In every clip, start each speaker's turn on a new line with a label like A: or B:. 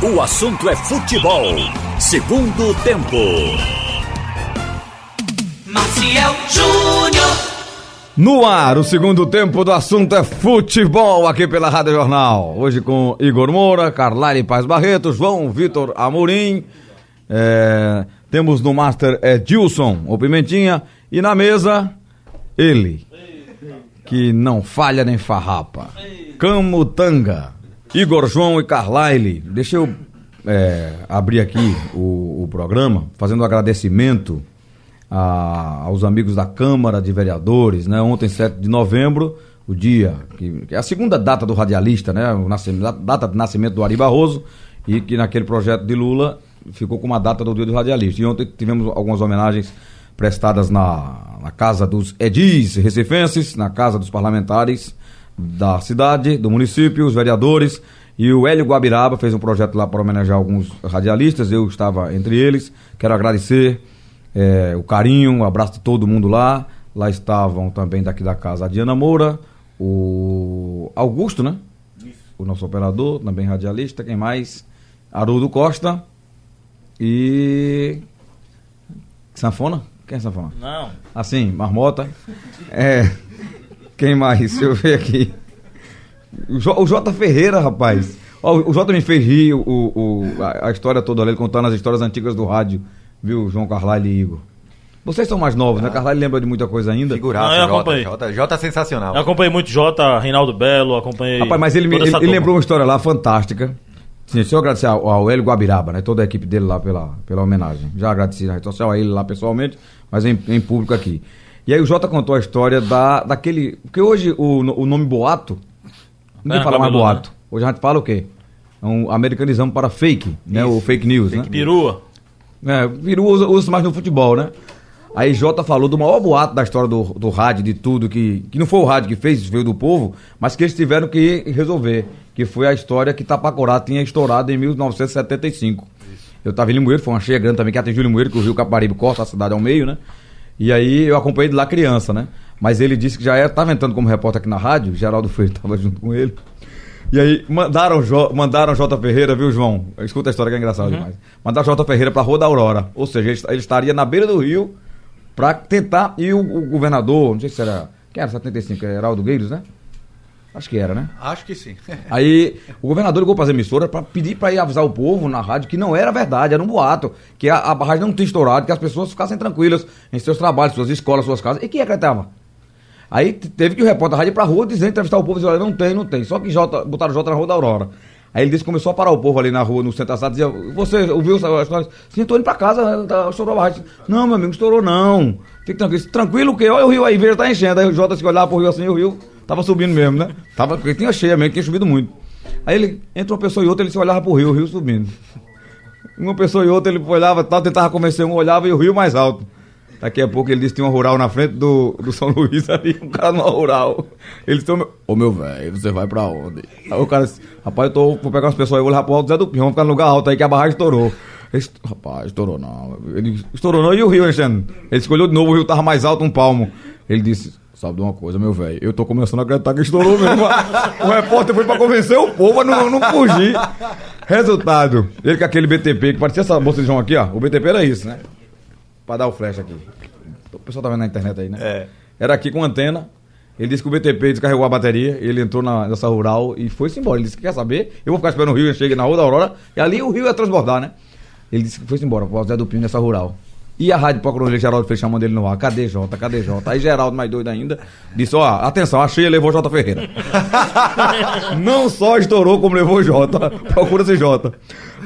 A: O assunto é futebol. Segundo tempo.
B: Maciel Júnior.
C: No ar, o segundo tempo do assunto é futebol aqui pela Rádio Jornal. Hoje com Igor Moura, Carlyle Paz Barreto, João Vitor Amorim. É, temos no Master Edilson, o Pimentinha. E na mesa, ele, que não falha nem farrapa. Camutanga. Igor João e Carlyle. Deixa eu é, abrir aqui o, o programa, fazendo um agradecimento a- aos amigos da Câmara de Vereadores, né? Ontem, 7 de novembro, o dia, que, que é a segunda data do radialista, né? O nascimento, data de nascimento do Ari Barroso, e que naquele projeto de Lula ficou com uma data do dia do radialista. E ontem tivemos algumas homenagens prestadas na, na casa dos edis recifenses, na casa dos parlamentares da cidade, do município, os vereadores. E o Hélio Guabiraba fez um projeto lá para homenagear alguns radialistas, eu estava entre eles. Quero agradecer é, o carinho, o abraço de todo mundo lá. Lá estavam também daqui da casa a Diana Moura, o Augusto, né? O nosso operador, também radialista. Quem mais? Haroldo Costa e. Sanfona? Quem é Sanfona?
D: Não.
C: Assim, Marmota. É. Quem mais? Deixa eu ver aqui. O, J, o Jota Ferreira, rapaz. Ó, o Jota me fez rir o, o- a, a história toda ali, ele contando as histórias antigas do rádio, viu, João Carlyle e Igor. Vocês são mais novos, né? Carlyle lembra de muita coisa ainda.
E: Figuraça,
D: Não, eu
E: Jota,
D: acompanhei.
E: Jota, Jota é sensacional.
D: Eu acompanhei muito Jota, Reinaldo Belo, acompanhei.
C: Rapaz, mas ele, me, ele, ele lembrou uma história lá fantástica. Sim, deixa eu agradecer ao, ao Hélio Guabiraba, né? Toda a equipe dele lá pela, pela homenagem. Já agradeci na rede social a ele lá pessoalmente, mas em, em público aqui. E aí o Jota contou a história da, daquele. Porque hoje o, o nome boato. Ninguém
D: É,
C: fala mais boato. Hoje a gente fala o quê? É um americanizamos para fake, né? O fake news, né?
D: Perua.
C: É, Peru usa, usa mais no futebol, né? Aí Jota falou do maior boato da história do, do rádio, de tudo, que, que não foi o rádio que fez, veio do povo, mas que eles tiveram que resolver. Que foi a história que Tapacorá tinha estourado em 1975. Eu tava em Limoeiro, foi uma cheia grande também, que atingiu Limoeiro, que o Rio Caparibe corta a cidade ao meio, né? E aí eu acompanhei de lá criança, né? Mas ele disse que já estava entrando como repórter aqui na rádio, Geraldo Freire estava junto com ele. E aí mandaram, Jo- mandaram J. Ferreira, viu, João? Escuta a história que é engraçada demais. Mandaram J. Ferreira pra Rua da Aurora. Ou seja, ele, ele estaria na beira do rio pra tentar. E o, o governador, não sei se era. Quem era 75? Era Heraldo Gueiros, né? Acho que era, né?
E: Acho que sim.
C: Aí o governador ligou para as emissoras para pedir para ir avisar o povo na rádio que não era verdade, era um boato, que a, a barragem não tinha estourado, que as pessoas ficassem tranquilas em seus trabalhos, suas escolas, suas casas. E quem acreditava? Aí teve que o repórter da rádio ir pra rua dizendo, entrevistar o povo e dizer, olha, não tem, não tem. Só que Jota, botaram Jota na rua da Aurora. Aí ele disse que começou a parar o povo ali na rua, no centro da cidade, dizia, você ouviu essa história? Sim, tô indo pra casa, tá, estourou a barragem. Não, meu amigo, estourou não. Fique tranquilo. Tranquilo o quê? Olha o rio aí, veja, tá enchendo. Aí o Jota se olhava pro rio assim, o rio tava subindo mesmo, né? Tava, porque tinha cheia mesmo, tinha chovido muito. Aí ele, entre uma pessoa e outra, ele se olhava pro rio, o rio subindo. Uma pessoa e outra, ele olhava, tal, tentava convencer um, olhava e o rio mais alto. Daqui a pouco ele disse que tinha uma rural na frente do, do São Luís ali, um cara numa rural. Ele disse, ô meu, velho, você vai pra onde? Aí o cara disse, rapaz, eu tô, vou pegar umas pessoas aí, vou levar pro alto Zé do Pinhão, vamos ficar no lugar alto aí que a barragem estourou. Ele disse, rapaz, estourou não. Ele estourou não, e o rio enchendo? Ele escolheu de novo, o rio tava mais alto, um palmo. Ele disse, sabe de uma coisa, meu velho, eu tô começando a acreditar que estourou mesmo. o repórter foi pra convencer o povo a não, não fugir. Resultado, ele com aquele BTP, que parecia essa moça de João aqui, ó, o BTP era isso, né? Pra dar o flash aqui. O pessoal tá vendo na internet aí, né?
E: É.
C: Era aqui com antena. Ele disse que o BTP descarregou a bateria, ele entrou na, nessa rural e foi-se embora. Ele disse que quer saber, eu vou ficar esperando o rio, chegue na Rua da Aurora, e ali o rio ia transbordar, né? Ele disse que foi-se embora, o Zé do Pinho nessa rural. E a rádio procurou ele, Geraldo fez chamando ele no ar. Cadê Jota? Cadê Jota? Aí Geraldo, mais doido ainda, disse: Ó, atenção, achei e levou Jota Ferreira. Não só estourou, como levou Jota. Procura-se Jota.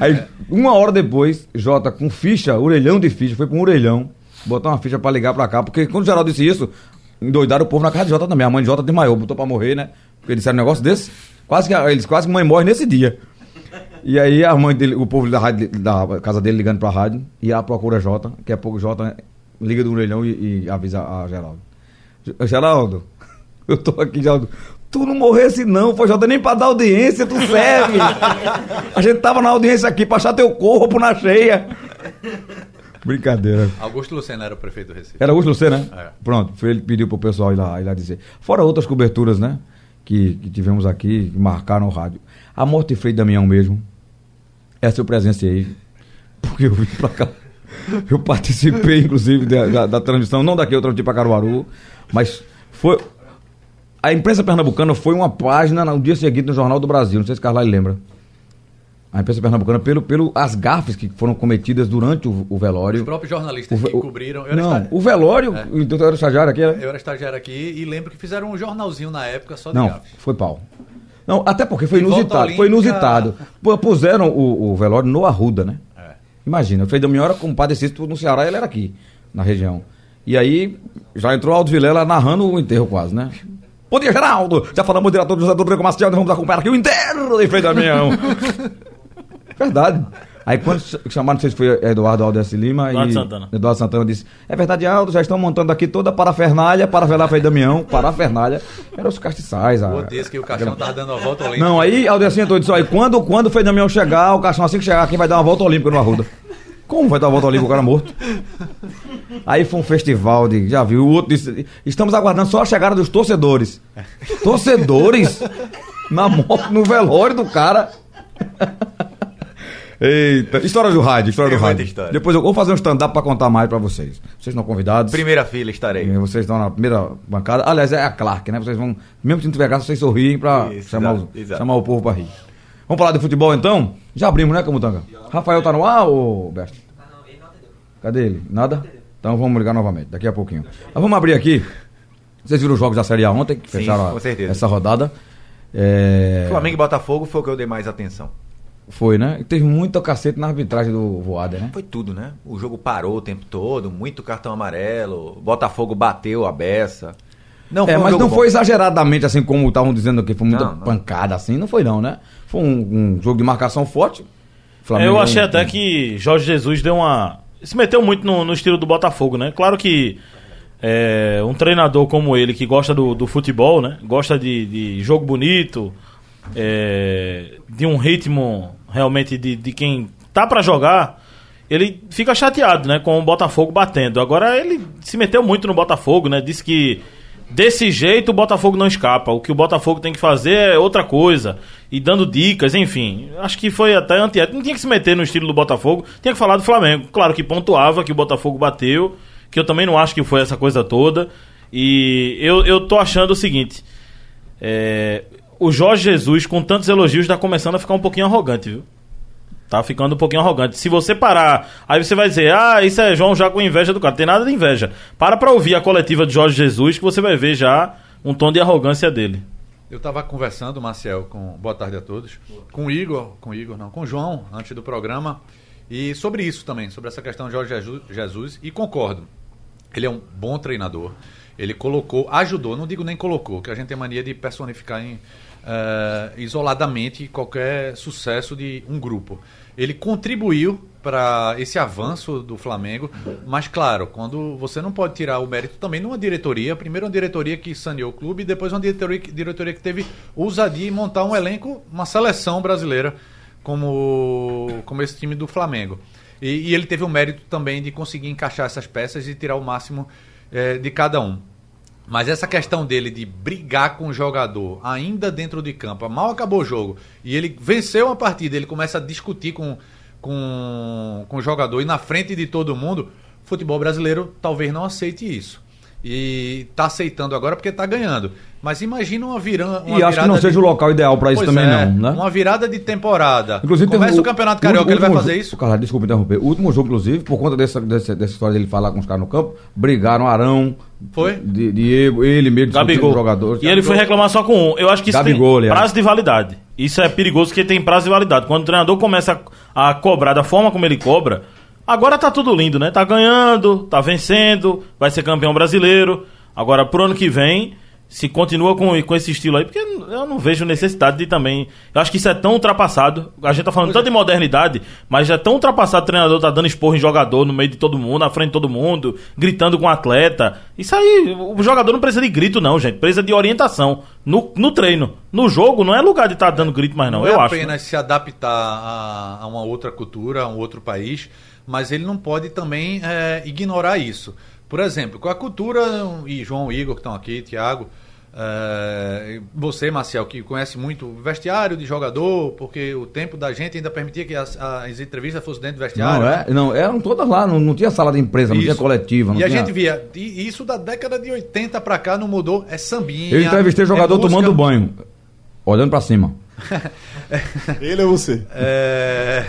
C: Aí, uma hora depois, Jota com ficha, orelhão de ficha, foi pra um orelhão, botou uma ficha pra ligar pra cá. Porque quando o Geraldo disse isso, endoidaram o povo na casa de Jota também. A mãe de Jota desmaiou, botou pra morrer, né? Porque disseram um negócio desse. Quase que, eles quase que mãe morre nesse dia. E aí a mãe dele, o povo da, rádio, da casa dele ligando pra rádio, e ela procura Jota, daqui a pouco Jota liga do orelhão e, e avisa a Geraldo. Ge- Geraldo, eu tô aqui, Geraldo. Tu não morresse não, foi Jota, nem pra dar audiência, tu serve. A gente tava na audiência aqui pra achar teu corpo na cheia. Brincadeira.
E: Augusto Lucena era o prefeito do Recife.
C: Era Augusto Lucena, né?
E: É.
C: Pronto, foi ele que pediu pro pessoal ir lá, ir lá dizer. Fora outras coberturas, né? Que, que tivemos aqui, que marcaram o rádio. A morte de Frei Damião mesmo. Essa eu presenciei. Porque eu vim pra cá. Eu participei, inclusive, da, da, da transmissão, não daqui, eu transmiti pra Caruaru, mas foi. A imprensa pernambucana foi uma página no dia seguinte no Jornal do Brasil, não sei se Carlai lembra. A imprensa pernambucana, pelo, pelo as gafes que foram cometidas durante o, o velório.
E: Os próprios jornalistas
C: O
E: que cobriram. Eu
C: Não, o velório,
E: É.
C: então eu era estagiário aqui, era?
E: eu era estagiário aqui e lembro que fizeram um jornalzinho na época só de
C: Não,
E: gafes.
C: foi pau. Não, até porque foi inusitado. Foi inusitado. Puseram o, o velório no Arruda, né?
E: É.
C: Imagina, o Frei Damião era compadecido no Ceará, ele era aqui, na região. E aí, já entrou Aldo Vilela narrando o enterro quase, né? Bom dia, Geraldo! Já falamos, diretor do José do Rodrigo nós vamos acompanhar aqui o enterro de Frei Damião. Verdade. Aí quando ch- chamaram, não sei se foi Eduardo Aldeci Lima
D: Eduardo
C: e
D: Santana.
C: Eduardo Santana disse, é verdade, Aldo, já estão montando aqui toda a parafernália para velar Frei Damião, parafernália, eram os castiçais. a-
E: que o caixão tava dando a volta olímpica.
C: não, aí Aldecinha todo disse, aí quando, quando o Frei Damião chegar, o caixão assim que chegar, quem vai dar uma volta olímpica no Arruda? Como vai dar uma volta olímpica o cara morto? Aí foi um festival de, já viu, o outro disse, estamos aguardando só a chegada dos torcedores. Torcedores? Na morte, no velório do cara. Eita, história do rádio, história
E: Tem
C: do rádio.
E: história.
C: Depois eu vou fazer um stand-up pra contar mais pra vocês. Vocês estão convidados.
E: Primeira fila estarei.
C: Vocês estão na primeira bancada. Aliás, é a Clark, né? Vocês vão, mesmo se não tiver graça, vocês sorriem pra
E: Isso,
C: chamar,
E: exato, exato.
C: chamar o povo pra rir. Vamos falar de futebol então? Já abrimos, né, Camutanga? Rafael tá no ar, ô Besto? Cadê ele? Nada? Então vamos ligar novamente, daqui a pouquinho. Mas vamos abrir aqui. Vocês viram os jogos da Série A ontem, que
E: Sim,
C: fecharam
E: certeza.
C: essa rodada. É,
E: Flamengo e Botafogo foi o que eu dei mais atenção.
C: Foi, né? Teve muito cacete na arbitragem do Voader, né?
E: Foi tudo, né? O jogo parou o tempo todo, muito cartão amarelo, o Botafogo bateu a beça. Não
C: É,
E: um
C: mas não
E: bom.
C: foi exageradamente assim como estavam dizendo aqui, foi muita
E: Não, não.
C: pancada assim, não foi não, né? Foi um, um jogo de marcação forte.
D: eu achei
C: um-
D: até que Jorge Jesus deu uma. Se meteu muito no, no estilo do Botafogo, né? Claro que é, um treinador como ele, que gosta do, do futebol, né? Gosta de, de jogo bonito, é, de um ritmo realmente de, de quem tá pra jogar, ele fica chateado, né? Com o Botafogo batendo. Agora ele se meteu muito no Botafogo, né? Disse que desse jeito o Botafogo não escapa. O que o Botafogo tem que fazer é outra coisa. E dando dicas, enfim. Acho que foi até antiético. Não tinha que se meter no estilo do Botafogo, tinha que falar do Flamengo. Claro que pontuava que o Botafogo bateu, que eu também não acho que foi essa coisa toda. E eu, eu tô achando o seguinte. é, o Jorge Jesus, com tantos elogios, tá começando a ficar um pouquinho arrogante, viu? Tá ficando um pouquinho arrogante. Se você parar, aí você vai dizer, ah, isso é João já com inveja do cara. Tem nada de inveja. Para pra ouvir a coletiva de Jorge Jesus que você vai ver já um tom de arrogância dele.
F: Eu estava conversando, Marcel, com boa tarde a todos, com o Igor, com o Igor não, com o João, antes do programa, e sobre isso também, sobre essa questão de Jorge Jesus, e concordo. Ele é um bom treinador. Ele colocou, ajudou, não digo nem colocou, que a gente tem mania de personificar em, eh, isoladamente qualquer sucesso de um grupo. Ele contribuiu para esse avanço do Flamengo, mas claro, quando você não pode tirar o mérito também numa diretoria, primeiro uma diretoria que saneou o clube, depois uma diretoria, diretoria que teve ousadia em montar um elenco, uma seleção brasileira como, como esse time do Flamengo. E, e ele teve o mérito também de conseguir encaixar essas peças e tirar o máximo eh, de cada um. Mas essa questão dele de brigar com o jogador ainda dentro de campo, mal acabou o jogo, e ele venceu a partida, ele começa a discutir com, com, com o jogador e na frente de todo mundo, o futebol brasileiro talvez não aceite isso. E tá aceitando agora porque tá ganhando. Mas imagina uma, viran, uma
C: E acho que não
F: virada
C: seja
F: de-
C: o local ideal pra isso
F: Pois
C: também
F: é,
C: não, né?
F: Uma virada de temporada.
C: Inclusive,
F: Começa o Campeonato Carioca, ele vai fazer isso?
C: Carla, desculpa interromper. O último jogo, inclusive, por conta dessa, dessa, dessa história dele falar com os caras no campo, brigaram Arão,
F: Foi?
C: Di- Diego, ele mesmo
D: Gabigol.
C: os jogadores.
D: E ele foi reclamar só com um. Eu acho que isso
C: Gabigol,
D: tem prazo de validade. Isso é perigoso porque tem prazo de validade. Quando o treinador começa a, a cobrar da forma como ele cobra, agora tá tudo lindo, né? Tá ganhando, tá vencendo, vai ser campeão brasileiro. Agora, pro ano que vem, se continua com, com esse estilo aí, porque eu não vejo necessidade de também. Eu acho que isso é tão ultrapassado. A gente tá falando tanto de modernidade, mas já é tão ultrapassado o treinador tá dando esporro em jogador no meio de todo mundo, na frente de todo mundo, gritando com o atleta. Isso aí, o jogador não precisa de grito, não, gente. Precisa de orientação. No, no treino. No jogo, não é lugar de estar dando grito mais, não.
F: Não
D: eu
F: é
D: acho.
F: apenas se adaptar a, a uma outra cultura, a um outro país, mas ele não pode também é, ignorar isso. Por exemplo, com a cultura, e João Igor que estão aqui, Tiago, É, você, Marcel, que conhece muito o vestiário de jogador, porque o tempo da gente ainda permitia que as, as entrevistas fossem dentro do vestiário.
C: Não,
F: né?
C: é, não, eram todas lá, não, não tinha sala de imprensa, não
F: Isso.
C: tinha coletiva. Não
F: E a
C: tinha...
F: gente via, e isso da década de 80 pra cá não mudou, é sambinha.
C: Eu entrevistei
F: é
C: jogador
F: música.
C: tomando banho, olhando pra cima.
G: Ele é você.
F: É...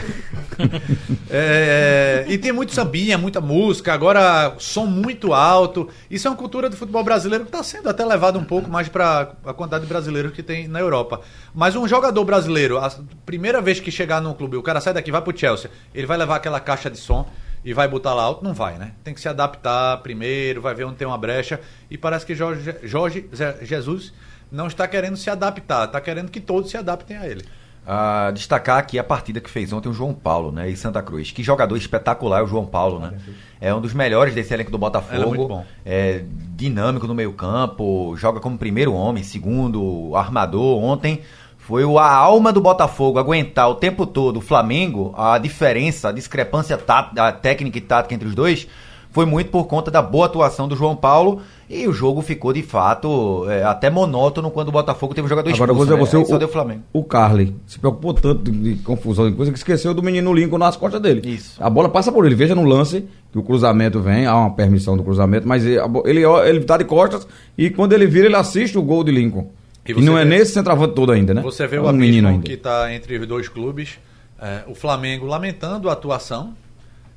F: É, E tem muito sambinha, muita música, agora som muito alto. Isso é uma cultura do futebol brasileiro que está sendo até levado um pouco mais para a quantidade de brasileiros que tem na Europa. Mas um jogador brasileiro, a primeira vez que chegar num clube, o cara sai daqui, vai pro Chelsea, ele vai levar aquela caixa de som e vai botar lá alto? Não vai, né? Tem que se adaptar primeiro, vai ver onde tem uma brecha. E parece que Jorge, Jorge Jesus não está querendo se adaptar, está querendo que todos se adaptem a ele.
E: Ah, destacar aqui a partida que fez ontem o João Paulo, né, em Santa Cruz. Que jogador espetacular é o João Paulo, né? É um dos melhores desse elenco do Botafogo.
F: É muito bom.
E: É dinâmico no meio-campo, joga como primeiro homem, segundo armador. Ontem foi o- a alma do Botafogo aguentar o tempo todo o Flamengo, a diferença, a discrepância tá- a técnica e tática entre os dois. Foi muito por conta da boa atuação do João Paulo e o jogo ficou de fato é, até monótono quando o Botafogo teve um jogador
C: Agora
E: expulso.
C: dizer a
E: né?
C: você,
E: Aí
C: o,
E: só deu Flamengo.
C: o Carly se preocupou tanto de, de confusão de coisa que esqueceu do menino Lincoln nas costas dele.
E: Isso.
C: A bola passa por ele. Veja no lance que o cruzamento vem, há uma permissão do cruzamento, mas ele, ele, ele tá de costas e quando ele vira, ele assiste o gol de Lincoln.
F: E
C: E, não é
F: vê-
C: nesse centroavante todo ainda, né?
F: Você vê
C: é
F: o
C: um menino ainda.
F: que está entre os dois clubes. é, o Flamengo lamentando a atuação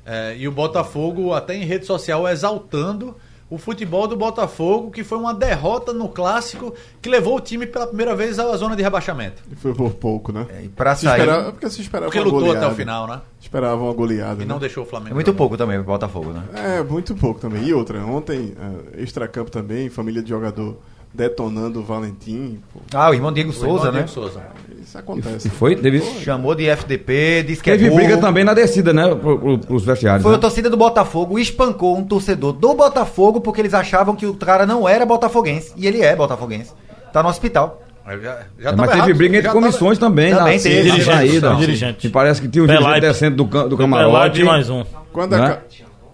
F: é, e o Botafogo até em rede social exaltando o futebol do Botafogo, que foi uma derrota no clássico que levou o time pela primeira vez à zona de rebaixamento.
G: E foi por pouco, né?
E: E pra
G: Se
E: sair.
G: esperava- porque se esperava
F: Porque
G: uma
F: lutou
G: goleada.
F: até o final, né?
G: Esperava uma goleada.
F: E
G: né?
F: não deixou o Flamengo.
E: É muito pouco também pro Botafogo, né?
G: É, muito pouco também. E outra, ontem, uh, extracampo também, família de jogador detonando o Valentim. Pô,
E: Ah, o irmão Diego
F: O irmão
E: Souza, né?
F: Diego Souza.
G: isso acontece.
C: E foi, teve,
E: Chamou de FDP, disse que é
C: teve
E: burro.
C: briga também na descida, né? Pro, pro, pros vestiários.
E: Foi
C: né?
E: a torcida do Botafogo espancou um torcedor do Botafogo porque eles achavam que o cara não era botafoguense. E ele é botafoguense. Tá no hospital.
F: Já, já
C: É, mas teve
F: errado,
C: briga entre
F: já tava-
C: comissões também,
E: Também
C: na,
E: teve,
C: na
E: dirigente,
C: saída.
D: dirigente.
C: E parece que tinha um gente
D: Pelaipe.
C: descendo do, do camarote.
D: e mais um.
G: Quando,
C: Né?
G: aca-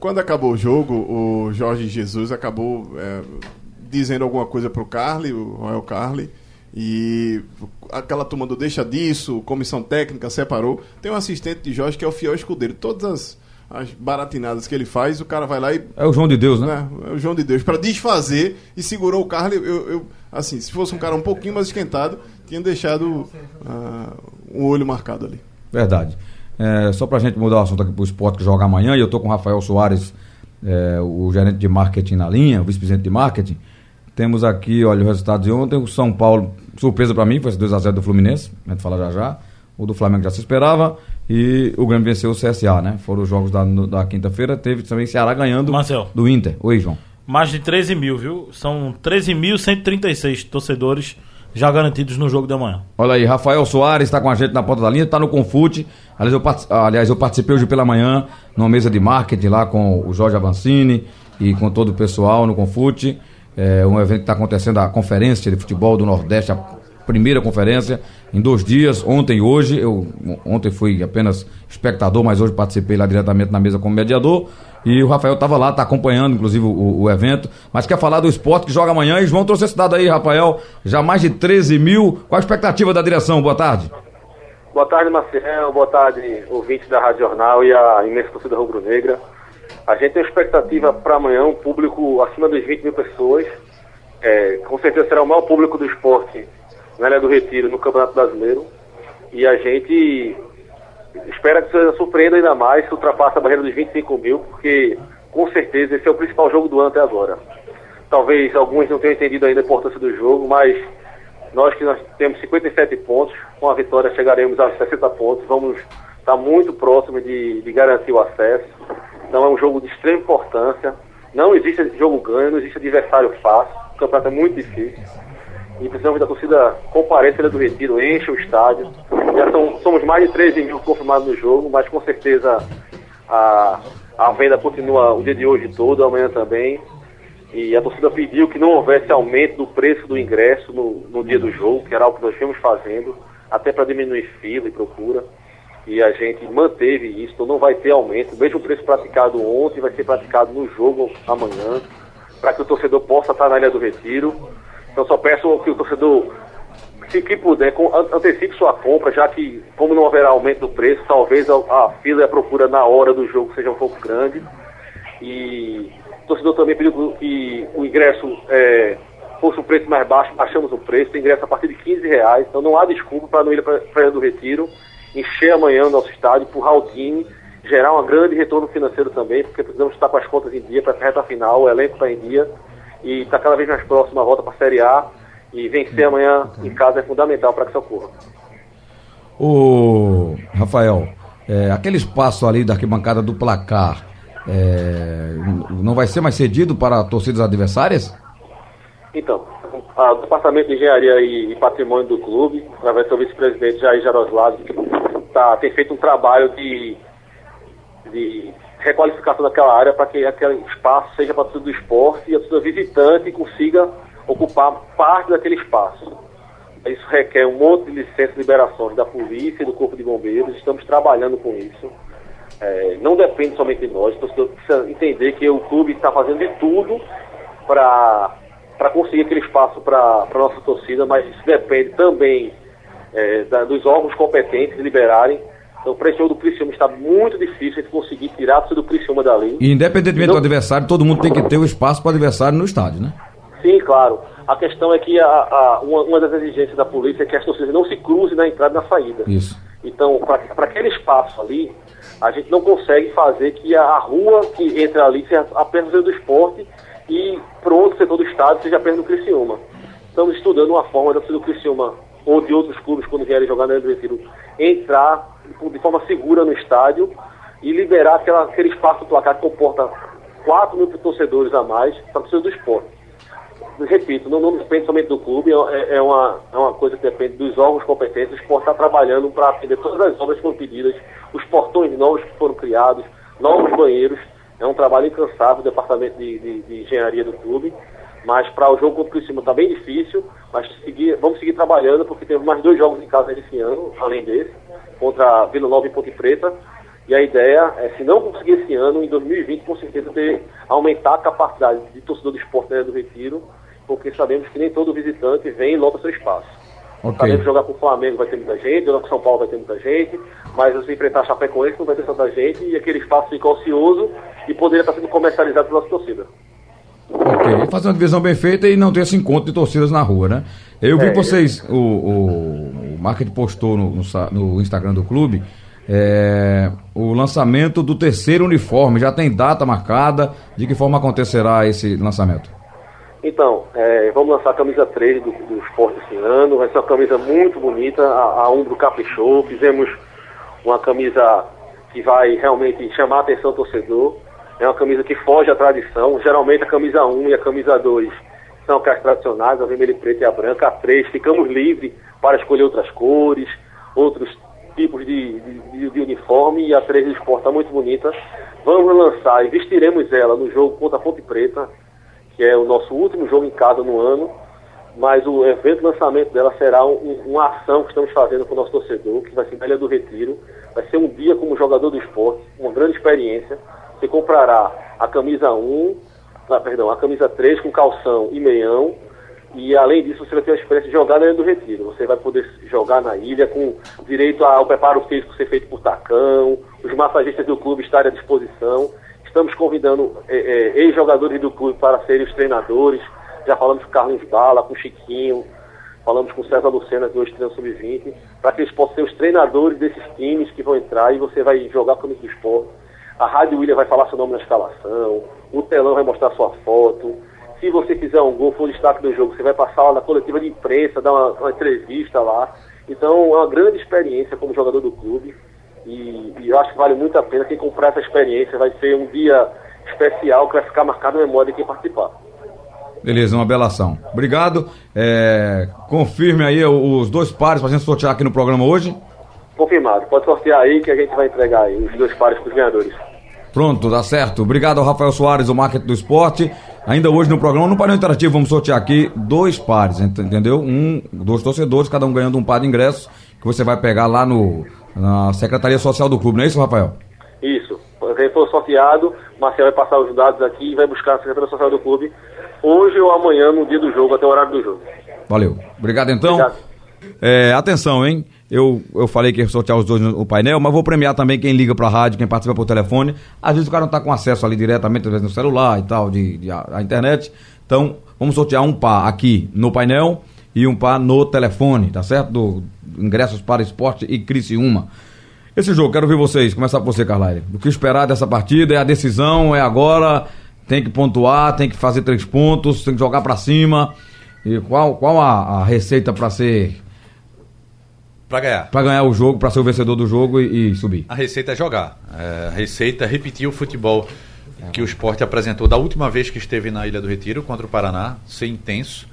G: quando acabou o jogo, o Jorge Jesus acabou é, dizendo alguma coisa pro Carly, o Royal Carly, e aquela turma do deixa disso, comissão técnica separou. Tem um assistente de Jorge que é o fiel escudeiro. Todas as, as baratinadas que ele faz, o cara vai lá e
C: É o João de Deus, né?
G: né, é o João de Deus, para desfazer e segurou o Carly. Eu, eu- assim, se fosse um cara um pouquinho mais esquentado, tinha deixado ah, um olho marcado ali.
C: Verdade. É, só pra gente mudar o assunto aqui pro esporte que joga amanhã, e eu tô com o Rafael Soares, é, o gerente de marketing na linha, o vice-presidente de marketing. Temos aqui, olha, o resultado de ontem, o São Paulo, surpresa pra mim, foi esse 2x0 do Fluminense, a gente fala já já. O do Flamengo já se esperava. E o Grêmio venceu o CSA, né? Foram os jogos da, no- da quinta-feira. Teve também Ceará ganhando
D: Marcel.
C: do Inter. Oi, João.
D: Mais de 13 mil, viu? São 13.136 torcedores já garantidos no jogo da manhã.
C: Olha aí, Rafael Soares está com a gente na ponta da linha, está no Confute. Aliás eu, aliás, eu participei hoje pela manhã numa mesa de marketing lá com o Jorge Avancini e com todo o pessoal no Confute. É um evento que está acontecendo, a Conferência de Futebol do Nordeste, a primeira conferência, em dois dias, ontem e hoje. Eu ontem fui apenas espectador, mas hoje participei lá diretamente na mesa como mediador. E o Rafael estava lá, está acompanhando, inclusive, o, o evento. Mas quer falar do esporte que joga amanhã. E João trouxe esse dado aí, Rafael. Já mais de 13 mil. Qual a expectativa da direção? Boa tarde.
H: Boa tarde, Marcelo. Boa tarde, ouvintes da Rádio Jornal e a imensa torcida rubro-negra. A gente tem expectativa para amanhã um público acima dos 20 mil pessoas. É, com certeza será o maior público do esporte na Ilha do Retiro, no Campeonato Brasileiro. E a gente espera que seja surpreenda ainda mais, se ultrapasse a barreira dos 25 mil, porque com certeza esse é o principal jogo do ano até agora. Talvez alguns não tenham entendido ainda a importância do jogo, mas nós que nós temos 57 pontos, com a vitória chegaremos aos 60 pontos, vamos estar muito próximo de, de garantir o acesso. Então é um jogo de extrema importância. Não existe jogo ganho, não existe adversário fácil. O campeonato é muito difícil. E precisamos da torcida compareça Ilha do Retiro, enche o estádio. Já são, somos mais de 13 mil confirmados no jogo, mas com certeza a, a venda continua o dia de hoje todo, amanhã também. E a torcida pediu que não houvesse aumento do preço do ingresso no, no dia do jogo, que era algo que nós viemos fazendo, até para diminuir fila e procura. E a gente manteve isso, então não vai ter aumento. O mesmo preço praticado ontem vai ser praticado no jogo amanhã, para que o torcedor possa estar na Ilha do Retiro. Então só peço que o torcedor, se que puder, antecipe sua compra, já que, como não haverá aumento do preço, talvez a, a fila e a procura na hora do jogo seja um pouco grande. E o torcedor também pediu que o ingresso é, fosse um preço mais baixo, baixamos o preço, tem ingresso a partir de 15 reais, então não há desculpa para não ir para a Praia do Retiro, encher amanhã o nosso estádio, empurrar o time, gerar um grande retorno financeiro também, porque precisamos estar com as contas em dia para a reta final, o elenco está em dia e está cada vez mais próximo a volta para a Série A e vencer amanhã em casa é fundamental para que isso ocorra.
C: O Rafael, é, aquele espaço ali da arquibancada do placar é, não vai ser mais cedido para torcidas adversárias?
H: Então, a- o Departamento de Engenharia e, e Patrimônio do clube, através do vice-presidente Jair Jaroslav, tá, tem feito um trabalho de, de requalificação daquela área para que aquele espaço seja para do esporte e a torcida visitante consiga ocupar parte daquele espaço. Isso requer um monte de licenças e liberações da polícia e do Corpo de Bombeiros, estamos trabalhando com isso. É, não depende somente de nós, precisa entender que o clube está fazendo de tudo para conseguir aquele espaço para a nossa torcida, mas isso depende também é, da- dos órgãos competentes liberarem. Então, para esse jogo do Criciúma está muito difícil a gente conseguir tirar a torcida do Criciúma dali.
C: E independentemente
H: Não-
C: do adversário, todo mundo tem que ter o espaço para o adversário no estádio, né?
H: Sim, claro. A questão é que a, a- uma, uma das exigências da polícia é que as torcidas não se cruzem na entrada e na saída.
C: Isso.
H: Então, para aquele espaço ali, a gente não consegue fazer que a, a rua que entra ali seja apenas do esporte e para outro setor do estado seja apenas do Criciúma. Estamos estudando uma forma do Criciúma ou de outros clubes, quando vierem jogar no Leandro Retiro, entrar de forma segura no estádio e liberar aquela, aquele espaço do placar que comporta 4 mil torcedores a mais para a torcida do esporte repito, não, não depende somente do clube, é, é uma, é uma coisa que depende dos órgãos competentes. O esporte está trabalhando para atender todas as obras que foram pedidas, os portões novos que foram criados, novos banheiros. É um trabalho incansável do departamento de, de- de engenharia do clube. Mas para o jogo contra o Criciúma está bem difícil, mas seguir, vamos seguir trabalhando porque temos mais dois jogos em casa esse ano, além desse, contra Vila Nova e Ponte Preta. E a ideia é, se não conseguir esse ano, em 2020, com certeza, ter, aumentar a capacidade de torcedor do esporte Ilha do Retiro, porque sabemos que nem todo visitante vem e lota seu espaço.
C: Ok.
H: Sabemos jogar com o Flamengo vai ter muita gente, jogar com São Paulo vai ter muita gente, mas se enfrentar a Chapecoense não vai ter tanta gente e aquele espaço fica ocioso e poderia estar sendo comercializado pela nossa torcida.
C: Ok. Fazer uma divisão bem feita e não ter esse encontro de torcidas na rua, né? Eu vi
H: É,
C: vocês, o, o, o Market postou no, no Instagram do clube é, o lançamento do terceiro uniforme. Já tem data marcada? De que forma acontecerá esse lançamento?
H: Então, é, vamos lançar a camisa 3 do, do esporte esse. Vai ser uma camisa muito bonita, a, a Umbro caprichou. Fizemos uma camisa que vai realmente chamar a atenção do torcedor. É uma camisa que foge à tradição. Geralmente a camisa 1 e a camisa 2 são aquelas tradicionais, a vermelha preta e a branca. A 3 ficamos livres para escolher outras cores, outros tipos de, de, de uniforme. E a 3 do esporte está muito bonita. Vamos lançar e vestiremos ela no jogo contra a Ponte Preta que é o nosso último jogo em casa no ano, mas o evento lançamento dela será um- uma ação que estamos fazendo com o nosso torcedor, que vai ser na Ilha do Retiro. Vai ser um dia como jogador do esporte, uma grande experiência. Você comprará a camisa 1, ah, perdão, a camisa 3 com calção e meião, e além disso você vai ter a experiência de jogar na Ilha do Retiro. Você vai poder jogar na ilha com direito ao preparo físico ser feito por tacão, os massagistas do clube estarem à disposição. Estamos convidando eh, eh, ex-jogadores do clube para serem os treinadores. Já falamos com Carlos Bala, com Chiquinho, falamos com César Lucena, que hoje treina o sub-20, para que eles possam ser os treinadores desses times que vão entrar e você vai jogar com o do esporte. A Rádio William vai falar seu nome na escalação, o telão vai mostrar sua foto. Se você fizer um gol, for destaque do jogo, você vai passar lá na coletiva de imprensa, dar uma, uma entrevista lá. Então é uma grande experiência como jogador do clube. E, e eu acho que vale muito a pena quem comprar essa experiência. Vai ser um dia especial que vai ficar marcado na memória de quem participar.
C: Beleza, uma bela ação. Obrigado. É, confirme aí os dois pares para a gente sortear aqui no programa hoje.
H: Confirmado. Pode sortear aí que a gente vai entregar aí os dois pares para os ganhadores.
C: Pronto, dá certo. Obrigado ao Rafael Soares, o Market do Esporte. Ainda hoje no programa, no painel interativo, vamos sortear aqui dois pares, ent- entendeu? Um, dois torcedores, cada um ganhando um par de ingressos, que você vai pegar lá no, na Secretaria Social do Clube, não é isso, Rafael?
H: Isso. Quem for sorteado, Marcel vai passar os dados aqui e vai buscar a Secretaria Social do Clube hoje ou amanhã, no dia do jogo, até o horário do jogo.
C: Valeu. Obrigado então.
H: Obrigado.
C: É, atenção, hein? Eu, eu falei que ia sortear os dois no painel, mas vou premiar também quem liga pra rádio, quem participa por telefone. Às vezes o cara não tá com acesso ali diretamente, às vezes no celular e tal, de, de a, a internet. Então, vamos sortear um par aqui no painel e um par no telefone, tá certo? Do, ingressos para esporte e Criciúma. Esse jogo, quero ver vocês. Começar por você, Carlyle. O que esperar dessa partida? É a decisão? É agora? Tem que pontuar? Tem que fazer três pontos? Tem que jogar pra cima? E qual, qual a, a receita pra ser
F: Pra ganhar.
C: para ganhar o jogo, para ser o vencedor do jogo e, e subir?
F: A receita é jogar. É, a receita é repetir o futebol que o esporte apresentou da última vez que esteve na Ilha do Retiro contra o Paraná, ser intenso.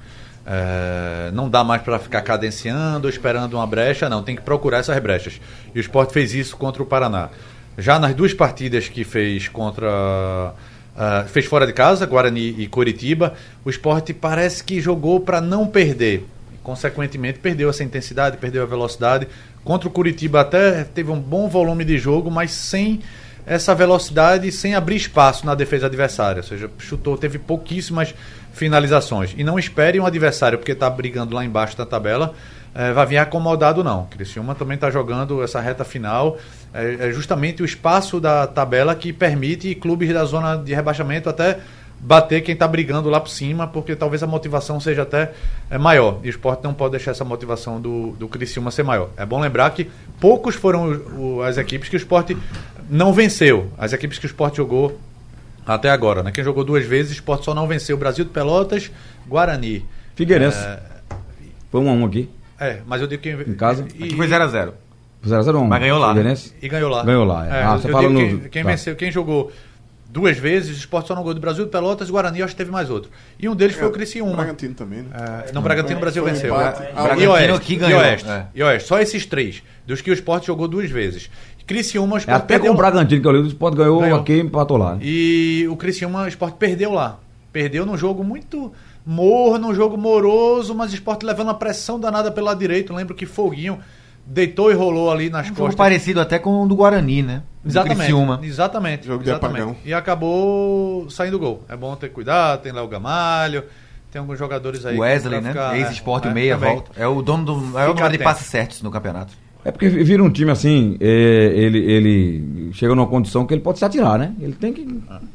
F: É, não dá mais para ficar cadenciando, esperando uma brecha, não. Tem que procurar essas brechas. E o esporte fez isso contra o Paraná. Já nas duas partidas que fez contra. ah, fez fora de casa, Guarani e Coritiba, o esporte parece que jogou para não perder. Consequentemente, perdeu essa intensidade, perdeu a velocidade. Contra o Curitiba até teve um bom volume de jogo, mas sem essa velocidade sem abrir espaço na defesa adversária. Ou seja, chutou, teve pouquíssimas finalizações. E não espere um adversário, porque está brigando lá embaixo da tabela, eh, vai vir acomodado, não. Criciúma também está jogando essa reta final. É, é justamente o espaço da tabela que permite clubes da zona de rebaixamento até bater quem está brigando lá por cima, porque talvez a motivação seja até é, maior. E o esporte não pode deixar essa motivação do, do Criciúma ser maior. É bom lembrar que poucos foram o- o- as equipes que o esporte não venceu. As equipes que o esporte jogou até agora. Né? Quem jogou duas vezes, o esporte só não venceu. Brasil de Pelotas, Guarani.
C: Figueirense. Foi um a um aqui.
F: É, mas eu digo quem.
C: Em casa?
F: E,
E: Aqui foi 0x0.
C: 0x0 1.
E: Mas ganhou lá, né?
C: Figueirense.
F: e ganhou lá.
C: Ganhou lá, é.
F: É,
C: Ah,
F: eu
C: você
F: digo
C: fala no-
F: quem, quem
C: tá.
F: venceu, quem jogou duas vezes, o esporte só não ganhou do Brasil de Pelotas, Guarani, eu acho que teve mais outro. E um deles foi o Criciúma.
G: Bragantino também, né?
F: É, não, Bragantino o Brasil venceu.
G: empate.
F: É.
G: Ah,
F: e
E: Bragantino
F: Oeste,
E: aqui
F: e
E: ganhou,
F: Oeste,
E: é.
F: e Oeste. Só esses três, dos que o esporte jogou duas vezes. Criciúma, o
C: É até com
F: perdeu
C: o Bragantino que eu li, o Sport ganhou,
F: Ganhou.
C: aqui e empatou lá.
F: E o Criciúma, o esporte perdeu lá. Perdeu num jogo muito morno, num jogo moroso, mas o esporte levando a pressão danada pelo lado direito. Lembro que Foguinho deitou e rolou ali nas
E: Um jogo
F: costas.
E: parecido até com o do Guarani, né? Do
F: Exatamente.
E: Criciúma.
F: Exatamente.
G: Jogo de
F: exatamente.
G: apagão.
F: E acabou saindo gol. É bom ter cuidado, tem Léo Gamalho, tem alguns jogadores aí.
E: O Wesley, né?
F: ficar-
E: Ex-esporte,
F: é,
E: o meia, volta. É o dono do maior
F: Fica
E: número de passes certos no campeonato.
C: É porque vira um time assim, é, ele, ele chega numa condição que ele pode se atirar, né? Ele tem que.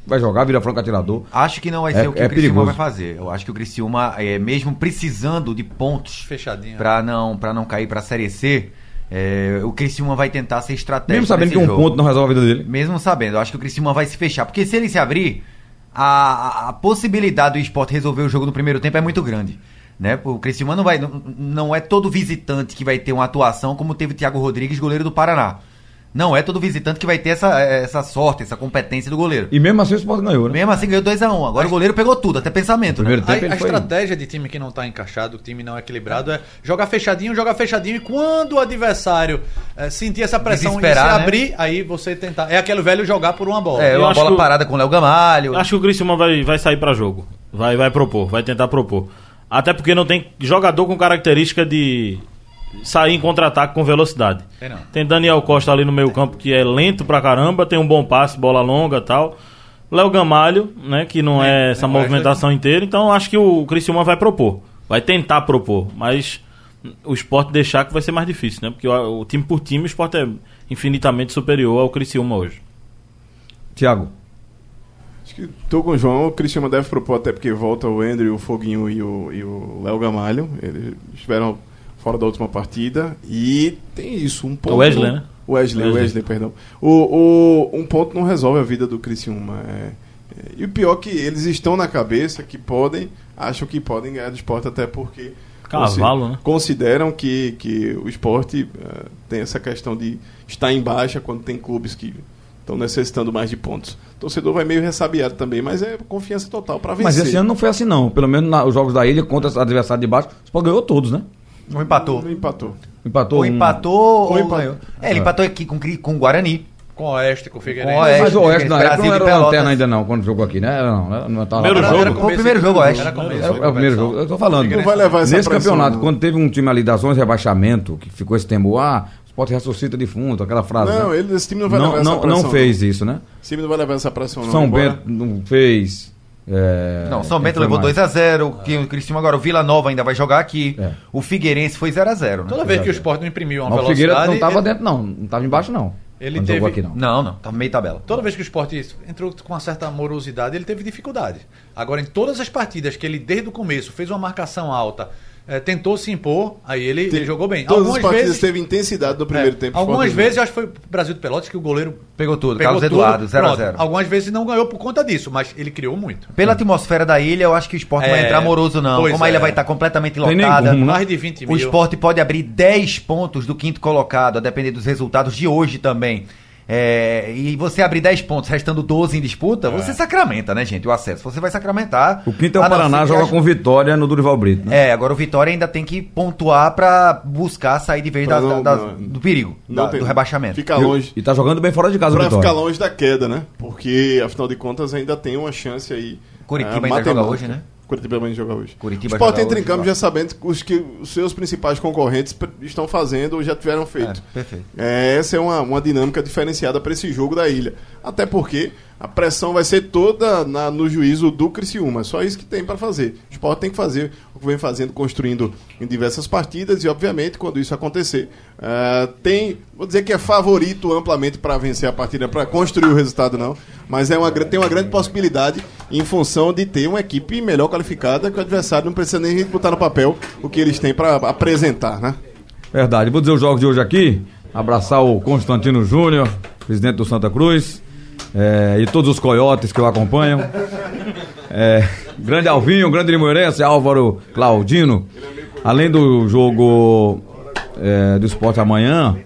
C: Vai jogar, vira franco atirador.
E: Acho que não vai
C: É-
E: ser o que
C: é
E: o Criciúma
C: perigoso.
E: vai fazer. Eu acho que o Criciúma, é, mesmo precisando de pontos
F: Fechadinho.
E: para não, pra não cair para a Série C, é, o Criciúma vai tentar ser estratégico.
C: Mesmo sabendo
E: nesse
C: que um
E: jogo.
C: ponto não resolve a vida dele.
E: Mesmo sabendo, eu acho que o Criciúma vai se fechar. Porque se ele se abrir, a, a- a possibilidade do esporte resolver o jogo no primeiro tempo é muito grande. Né? O Criciúma não, vai, não, não é todo visitante que vai ter uma atuação como teve o Thiago Rodrigues, goleiro do Paraná. Não é todo visitante que vai ter essa, essa sorte, essa competência do goleiro.
C: E mesmo assim o Sport ganhou, né?
E: Mesmo assim ganhou 2x1. Agora o goleiro pegou tudo, até pensamento. Né?
F: A, a estratégia de time que não tá encaixado, time não equilibrado, é jogar fechadinho, jogar fechadinho, e quando o adversário eh, sentir essa pressão e se
E: né?
F: abrir, aí você tentar. É aquele velho jogar por uma bola.
E: É,
D: Eu
E: uma bola
D: que
E: parada com o Léo Gamalho.
D: Acho que o Criciúma vai, vai sair pra jogo. Vai, vai propor, vai tentar propor. Até porque não tem jogador com característica de sair em contra-ataque com velocidade.
F: Tem não.
D: Tem Daniel Costa ali no meio campo que é lento pra caramba, tem um bom passe, bola longa e tal. Léo Gamalho, né, que não é essa
F: nem
D: movimentação inteira, então acho que o Criciúma vai propor. Vai tentar propor, mas o esporte deixar que vai ser mais difícil, né? Porque o, o time por time, o esporte é infinitamente superior ao Criciúma hoje.
C: Tiago.
G: Acho que tô com o João, o Cristiano deve propor até porque volta o Andrew, o Foguinho e o e o Léo Gamalho. Eles estiveram fora da última partida. E tem isso, um ponto.
D: O Wesley, né?
G: Wesley,
D: Wesley.
G: Wesley, perdão. O, o, um ponto não resolve a vida do Criciúma. É, é, e o pior é que eles estão na cabeça que podem, acham que podem ganhar do esporte até porque
D: Cavalo, né?
G: consideram que, que o esporte eh, tem essa questão de estar em baixa quando tem clubes que estão necessitando mais de pontos. O torcedor vai meio ressabiado também, mas é confiança total para vencer.
C: Mas esse ano não foi assim, não. Pelo menos nos jogos da ilha contra os adversários de baixo, o Sport ganhou todos, né?
E: Não empatou.
G: Não empatou.
C: Empatou.
E: Ou
C: um-
E: empatou ou,
G: empatou.
E: É, ele empatou aqui com, com o Guarani.
F: Com o Oeste, com o Figueirense.
E: Com o Oeste.
C: Mas o Oeste na época não era lanterna ainda não, quando jogou aqui, né? Era Não, não, não tava
D: Primeiro
C: lá.
D: jogo.
E: Era foi o primeiro jogo, Oeste.
F: Era começo
C: É, o- é o primeiro jogo. Eu tô falando.
G: Não vai levar essa
C: Nesse
G: pressão,
C: campeonato,
G: não.
C: quando teve um time ali das 11 rebaixamento, que ficou esse tempo, ah, o Sport ressuscita defunto, aquela frase.
G: Não,
C: né?
G: ele, esse time não vai
C: não,
G: levar essa
C: não,
G: pressão.
C: não fez isso, né?
G: Esse time não vai levar essa pressão, não.
C: São
G: embora-
C: Bento não fez. É,
E: Não, São Bento levou
C: mais?
E: 2x0. Que o Criciúma agora, o Vila Nova ainda vai jogar aqui.
C: É.
E: O Figueirense foi 0x0, né?
F: Toda vez que o Sport não imprimiu uma
C: Mas o
F: velocidade...
C: Figueira não tava
F: ele-
C: dentro, não. Não tava embaixo, não.
F: Ele
C: jogou
F: teve-
C: aqui, não.
E: Não, não, tá meio tabela.
F: Toda vez que o Sport entrou com uma certa morosidade, ele teve dificuldade. Agora, em todas as partidas que ele, desde o começo, fez uma marcação alta, eh, tentou se impor, aí ele, ele jogou bem.
G: Todas as
F: Algumas
G: partidas
F: vezes,
G: teve intensidade no primeiro
F: é,
G: tempo.
F: algumas vezes, eu acho que foi o Brasil de Pelotas que o goleiro
E: Pegou tudo.
F: pegou
E: Carlos
F: tudo.
E: Eduardo, 0x0.
F: Pronto. Algumas vezes não ganhou por conta disso, mas ele criou muito.
E: Pela atmosfera da ilha, eu acho que o Sport não vai
F: É,
E: entrar moroso, não. Como a ilha
F: é.
E: vai estar completamente
C: Tem
E: lotada.
C: como, né?
F: Mais de 20
E: O
F: mil.
E: esporte pode abrir 10 pontos do quinto colocado, a depender dos resultados de hoje também. É, e você abrir 10 pontos, restando 12 em disputa, você sacramenta, né, gente? O acesso. Você vai sacramentar.
C: O quinto é o Paraná, joga com Vitória no Durival Brito, né?
E: É, agora o Vitória ainda tem que pontuar pra buscar sair de vez
G: Pra
E: da-
G: não-
E: da-
G: não-
E: do perigo, da-
G: tem-
E: do rebaixamento.
G: Fica
C: E-
G: longe.
C: E tá jogando bem fora de casa o
G: Pra
C: Vitória.
G: ficar longe da queda, né? Porque, afinal de contas, ainda tem uma chance aí.
E: Curitiba
G: eh,
E: ainda joga hoje, né?
G: Curitiba ainda joga hoje.
E: Curitiba
G: o Sport entra em campo já sabendo os que os seus principais concorrentes estão fazendo ou já tiveram feito.
E: É, perfeito.
G: É, essa é uma, uma dinâmica diferenciada para esse jogo da ilha. Até porque a pressão vai ser toda na- no juízo do Criciúma. Só isso que tem para fazer. O Sport tem que fazer o que vem fazendo, construindo em diversas partidas e, obviamente, quando isso acontecer, eh, tem, vou dizer que é favorito amplamente para vencer a partida, para construir o resultado, não. Mas é uma, tem uma grande possibilidade em função de ter uma equipe melhor qualificada que o adversário não precisa nem botar no papel o que eles têm para apresentar, né?
C: Verdade. Vou dizer os jogos de hoje aqui. Abraçar o Constantino Júnior, presidente do Santa Cruz. É, e todos os coiotes que o acompanham. É, grande Alvinho, grande Limoeirense, Álvaro Claudino. Além do jogo é, do esporte amanhã,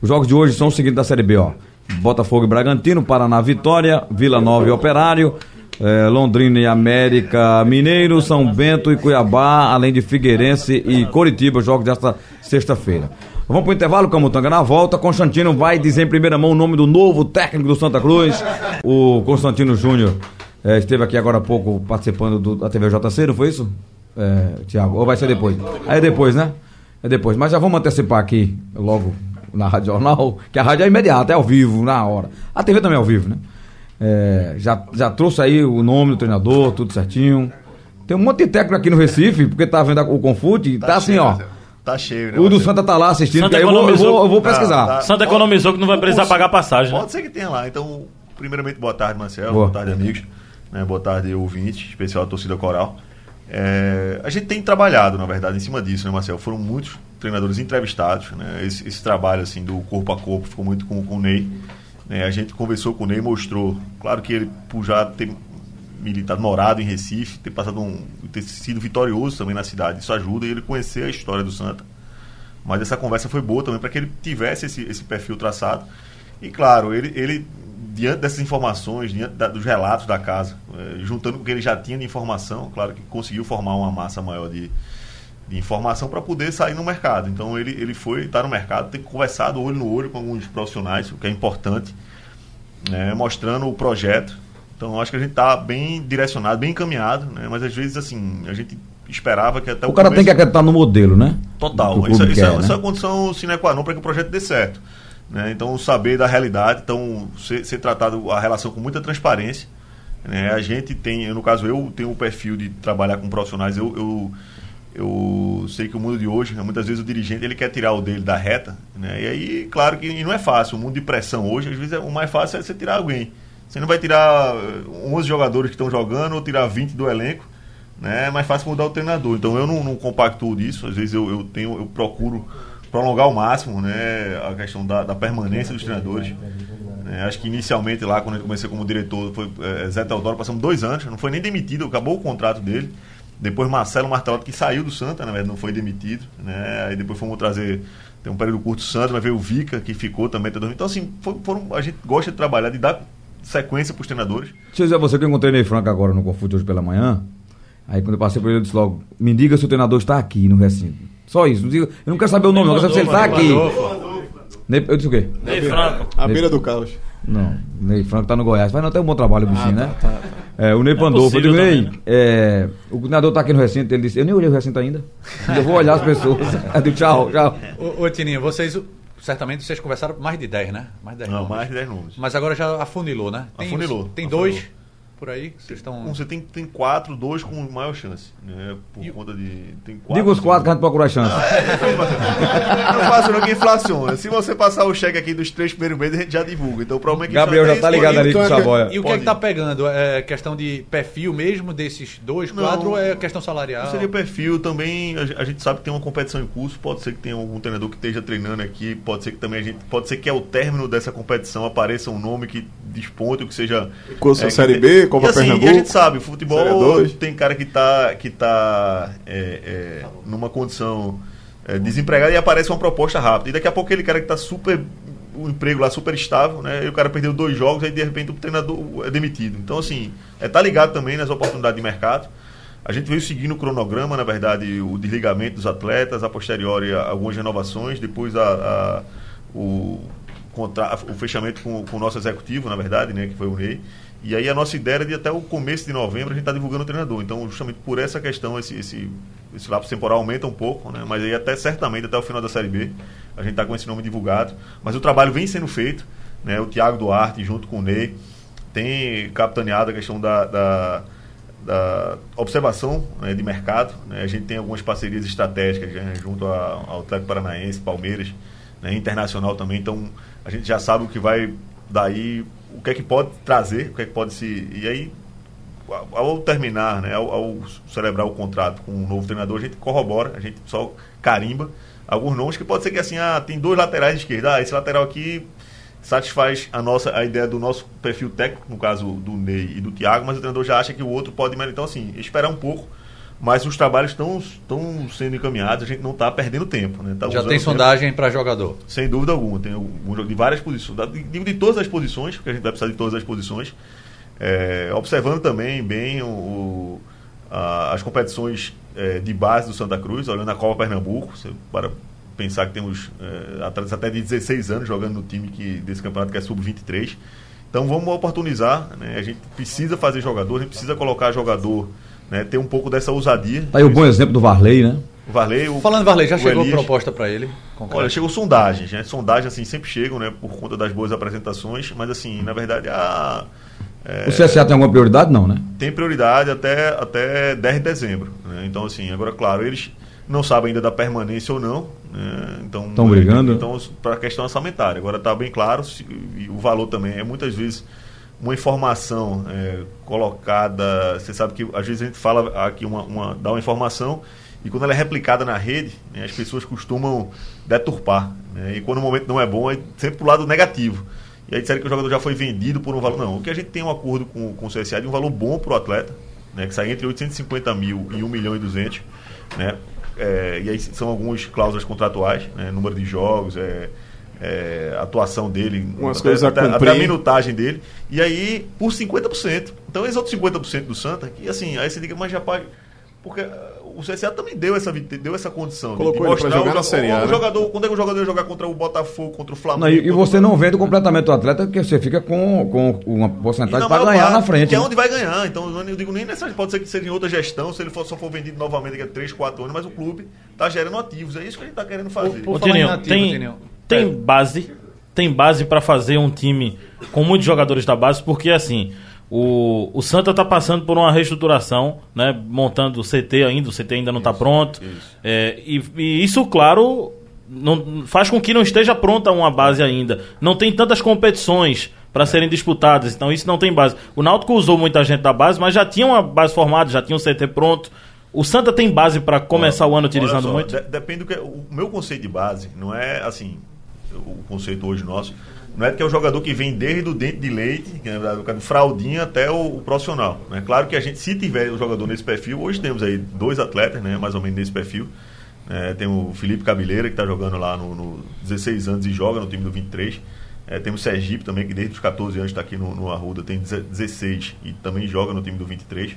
C: os jogos de hoje são os seguintes da Série B, ó. Botafogo e Bragantino, Paraná Vitória, Vila Nova e Operário, é, Londrina e América Mineiro, São Bento e Cuiabá, além de Figueirense e Coritiba, jogos desta sexta-feira. Vamos pro intervalo, Camutanga. Na volta, Constantino vai dizer em primeira mão o nome do novo técnico do Santa Cruz, o Constantino Júnior. É, esteve aqui agora há pouco participando do, da TV JC, não foi isso? É, Tiago, ou vai ser depois? Aí é depois, né? É depois. Mas já vamos antecipar aqui, logo na Rádio Jornal, que a rádio é imediata, é ao vivo, na hora. A TV também é ao vivo, né? É, já, já trouxe aí o nome do treinador, tudo certinho. Tem um monte de técnico aqui no Recife, porque tá vendo o Confute, tá, assim, ó.
I: Tá cheio, né?
C: O do? Santa tá lá assistindo,
D: Santa
C: que aí eu vou, eu
D: economizou.
C: vou, eu vou
I: Tá,
C: pesquisar.
I: tá.
D: Santa economizou que não vai precisar pagar passagem, né?
I: Pode ser que tenha lá. Então, primeiramente, boa tarde, Marcelo.
C: Boa.
I: Boa, tarde, amigos. Né, boa tarde, ouvinte, especial a torcida coral. É, a gente tem trabalhado, na verdade, em cima disso, né, Marcelo? Foram muitos treinadores entrevistados. Né? Esse, esse trabalho assim do corpo a corpo ficou muito com, com o Ney. né? A gente conversou com o Ney, mostrou. Claro que ele, por já ter militado, morado em Recife, ter passado um, ter sido vitorioso também na cidade, isso ajuda ele conhecer a história do Santa. Mas essa conversa foi boa também para que ele tivesse esse, esse perfil traçado. E claro, ele, ele diante dessas informações, diante da- dos relatos da casa, eh, juntando com o que ele já tinha de informação, claro que conseguiu formar uma massa maior de, de informação para poder sair no mercado. Então ele, ele foi, está no mercado, tem conversado olho no olho com alguns profissionais, o que é importante, né, mostrando o projeto. Então acho que a gente está bem direcionado, bem encaminhado, né, mas às vezes assim, a gente esperava que até
C: O cara tem
I: começo-
C: que acreditar no modelo, né?
I: Total.
C: O
I: Isso,
C: clube
I: isso
C: quer,
I: é,
C: né?
I: isso é uma condição sine qua non para que o projeto dê certo. né? Então, saber da realidade, então, ser, ser tratado a relação com muita transparência. né? A gente tem, no caso, eu tenho o perfil de trabalhar com profissionais. Eu, eu, eu sei que o mundo de hoje, né, muitas vezes o dirigente ele quer tirar o dele da reta. Né? E aí, claro que não é fácil. O mundo de pressão hoje, às vezes, é, o mais fácil é você tirar alguém. Você não vai tirar eh, 11 jogadores que estão jogando ou tirar 20 do elenco né, é mais fácil mudar o treinador. Então eu não, não compactuo disso, às vezes eu, eu tenho, eu procuro prolongar ao máximo né, a questão da, da permanência dos treinadores. né. acho que inicialmente lá, quando eu comecei como diretor, foi é, Zé Teodoro, passamos dois anos, não foi nem demitido, acabou o contrato dele. Depois Marcelo Martelotto, que saiu do Santa, na verdade, não foi demitido. Né? Aí depois fomos trazer, tem um período curto Santa, mas veio o Vica, que ficou também até 2000. Então, assim, foram, a gente gosta de trabalhar, de dar sequência para os treinadores.
C: Deixa eu dizer a você que eu encontrei Ney Franco agora no Confute hoje pela manhã. Aí quando eu passei por ele, eu disse logo: me diga se o treinador está aqui no recinto. Só isso. Não diga- eu não quero saber o nome, não. Eu quero saber se ele está aqui. Ney- eu disse o quê?
D: Ney Franco.
G: À beira do caos.
C: Não, Ney Franco tá no Goiás. Mas não tem um bom trabalho, o bichinho,
G: tá,
C: né?
G: tá, tá.
C: É, o Ney Pandolfo. Eu
D: possível
C: digo, Ney,
D: também,
C: é, o treinador tá aqui no recinto. Ele disse: eu nem olhei o recinto ainda. Eu vou olhar as pessoas. Eu digo, tchau, tchau.
F: Ô, ô Tininho, vocês, certamente vocês conversaram mais de 10, né? Mais de 10
I: Não,
F: nomes.
I: mais de 10 números.
F: Mas agora já afunilou, né? Tem,
I: Afunilou,
F: Tem
I: afunilou.
F: dois por aí? Vocês estão.
I: Você tem, tem quatro, dois com maior chance. Né? Por conta de. Tem quatro,
C: Diga os quatro que a gente procura a chance.
I: Não faço não que inflaciona. Se você passar o cheque aqui dos três primeiros meses, a gente já divulga. Então, provavelmente.
C: Gabriel já tá ligado ali com o
F: Então, é que-
C: Saboia.
F: e o que é que tá
I: ir.
F: pegando? É questão de perfil mesmo desses dois,
I: Não.
F: quatro ou é questão salarial?
I: Seria perfil também. A, gen- a gente sabe que tem uma competição em curso. Pode ser que tenha algum treinador que esteja treinando aqui. Pode ser que também a gente. Pode ser que ao término dessa competição apareça um nome que desponte, ou que seja.
G: Curso
I: é, que
G: Série
I: tem-
G: B, Copa
I: e, assim,
G: Pernambuco.
I: E a gente sabe, futebol tem cara que tá, que tá é, é, numa condição é, desempregada e aparece uma proposta rápida. E daqui a pouco aquele cara que tá super. O emprego lá super estável, né? E o cara perdeu dois jogos, aí de repente o treinador é demitido. Então, assim, é tá ligado também nas oportunidades de mercado. A gente veio seguindo o cronograma, na verdade, o desligamento dos atletas, a posteriori a- algumas renovações, depois a, a- o, contra, o fechamento com, com o nosso executivo, na verdade, né, que foi o Ney. E aí a nossa ideia era de até o começo de novembro a gente estar divulgando o treinador. Então, justamente por essa questão, esse, esse, esse lapso temporal aumenta um pouco, né? Mas aí até certamente até o final da Série B a gente está com esse nome divulgado. Mas o trabalho vem sendo feito, né? O Thiago Duarte junto com o Ney tem capitaneado a questão da, da, da observação né, de mercado. Né? A gente tem algumas parcerias estratégicas né, junto ao Atlético Paranaense, Palmeiras, né, internacional também. Então a gente já sabe o que vai daí, o que é que pode trazer, o que é que pode se. E aí, ao, terminar, né, ao, ao celebrar o contrato com um novo treinador, a gente corrobora, a gente só carimba alguns nomes que pode ser que assim, ah, tem dois laterais de esquerda, ah, esse lateral aqui satisfaz a nossa a ideia do nosso perfil técnico, no caso do Ney e do Thiago, mas o treinador já acha que o outro pode melhorar. Então, assim, esperar um pouco, mas os trabalhos estão, estão sendo encaminhados, a gente não está perdendo tempo. Né? Tá
F: Já tem sondagem para jogador.
I: sem dúvida alguma. Tem algum jogo de várias posições. Digo de todas as posições, porque a gente vai precisar de todas as posições. É, observando também bem o, o- a- as competições é, de base do Santa Cruz, olhando a Copa Pernambuco, você para pensar que temos é, atletas até de 16 anos jogando no time que, desse campeonato que é sub-23. Então vamos oportunizar, né? a gente precisa fazer jogador, a gente precisa colocar jogador, né? ter um pouco dessa ousadia.
C: Tá aí o bom exemplo do Varley, né?
I: O Varley, o,
F: Falando em Varley, já chegou
I: Elias.
F: proposta para ele? concreta?
I: Olha, chegou sondagens, né? Sondagens assim sempre chegam, né? Por conta das boas apresentações, mas assim, na verdade, a, é,
C: O CSA tem alguma prioridade? Não, né?
I: tem prioridade até, até 10 de dezembro. Né? Então, assim, agora, claro, eles não sabem ainda da permanência ou não. Né? Então,
C: Tão brigando.
I: Então, para a questão orçamentária. Agora está bem claro, se- e o valor também é muitas vezes uma informação é, colocada. Você sabe que às vezes a gente fala aqui, uma, uma- dá uma informação, e quando ela é replicada na rede, né, as pessoas costumam deturpar. Né? E quando o momento não é bom, é sempre pro lado negativo. E aí disseram que o jogador já foi vendido por um valor. Não, o que a gente tem um acordo com, com o CSA de um valor bom para o atleta, né, que sai entre 850 mil e 1 milhão e 200. Né, é, e aí são algumas cláusulas contratuais, né, número de jogos, é, é, atuação dele,
G: Umas
I: até,
G: coisas a
I: até, até a minutagem dele. E aí, por 50%. Então, esses outros 50% do Santa, que assim, aí você diga, mas já paga. Porque ah, o CSA também deu essa, deu essa condição.
G: Colocou
I: de
G: ele pra
I: mostrar
G: jogar
I: o,
G: na Série A,
I: o
G: né?
I: jogador, Quando é que o jogador ia jogar contra o Botafogo, contra o Flamengo?
C: Não, e, e você não vende completamente o atleta porque você fica com, com uma porcentagem para ganhar
I: parte,
C: na frente.
I: Que é
C: né?
I: onde vai ganhar. Então, eu não digo nem nessa. Pode ser que seja em outra gestão, se ele for, só for vendido novamente daqui a 3, 4 anos, mas o clube está gerando ativos. É isso que a gente está querendo fazer.
D: Ô, Tininho, tem. Tem
F: É.
D: base, tem base para fazer um time com muitos jogadores da base, porque assim, o, o Santa tá passando por uma reestruturação, né? Montando o CT ainda, o CT ainda não está pronto. É, e, e isso, claro, não, faz com que não esteja pronta uma base ainda. Não tem tantas competições para serem disputadas, então isso não tem base. O Náutico usou muita gente da base, mas já tinha uma base formada, já tinha um CT pronto. O Santa tem base para começar o ano
I: Olha
D: utilizando
I: só,
D: muito?
I: de- depende do que. O meu conceito de base não é assim. O conceito hoje nosso. Não é que é o jogador que vem desde o dente de leite, é do fraldinha até o, o profissional. Né? Claro que a gente, se tiver o jogador nesse perfil, hoje temos aí dois atletas, né, mais ou menos nesse perfil. É, tem o Felipe Cabeleira, que está jogando lá no, no 16 anos e joga no time do 23. É, temos o Sergipe também, que desde os 14 anos está aqui no, no Arruda, tem 16 e também joga no time do 23.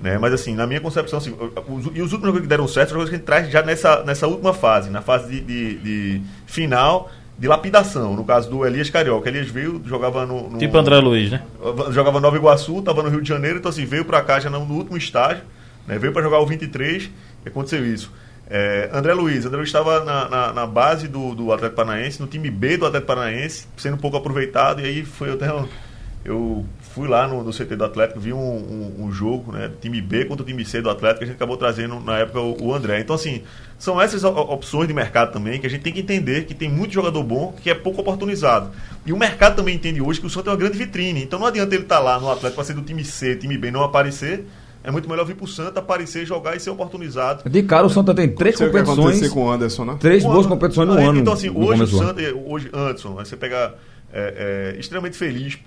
I: Né? Mas assim, na minha concepção, assim, os, e os últimos jogos que deram certo são jogos que a gente traz já nessa, nessa última fase, na fase de, de- de final de lapidação. No caso do Elias Carioca. Elias veio, jogava no. no-
D: Tipo André Luiz, né?
I: Jogava Nova Iguaçu, estava no Rio de Janeiro, então assim, veio para cá já no, no último estágio, né? veio para jogar o 23 e aconteceu isso. É, André Luiz, André Luiz estava na, na, na base do, do Atlético Paranaense, no time B do Atlético Paranaense, sendo pouco aproveitado, e aí foi até um, eu fui lá no, no CT do Atlético, vi um, um, um jogo, né? Time B contra o time C do Atlético, que a gente acabou trazendo na época o, o André. Então, assim, são essas o- opções de mercado também que a gente tem que entender que tem muito jogador bom que é pouco oportunizado. E o mercado também entende hoje que o Santos é uma grande vitrine. Então não adianta ele estar lá no Atlético para ser do time C, time B e não aparecer. É muito melhor vir pro Santos, aparecer, jogar e ser oportunizado.
C: De cara, o Santa tem três
G: Sei o
C: competições,
G: com o Anderson, né?
C: três boas competições no
I: é,
C: ano.
I: Então, assim, hoje o. Santos, é, hoje, Anderson, você pega é, é, extremamente feliz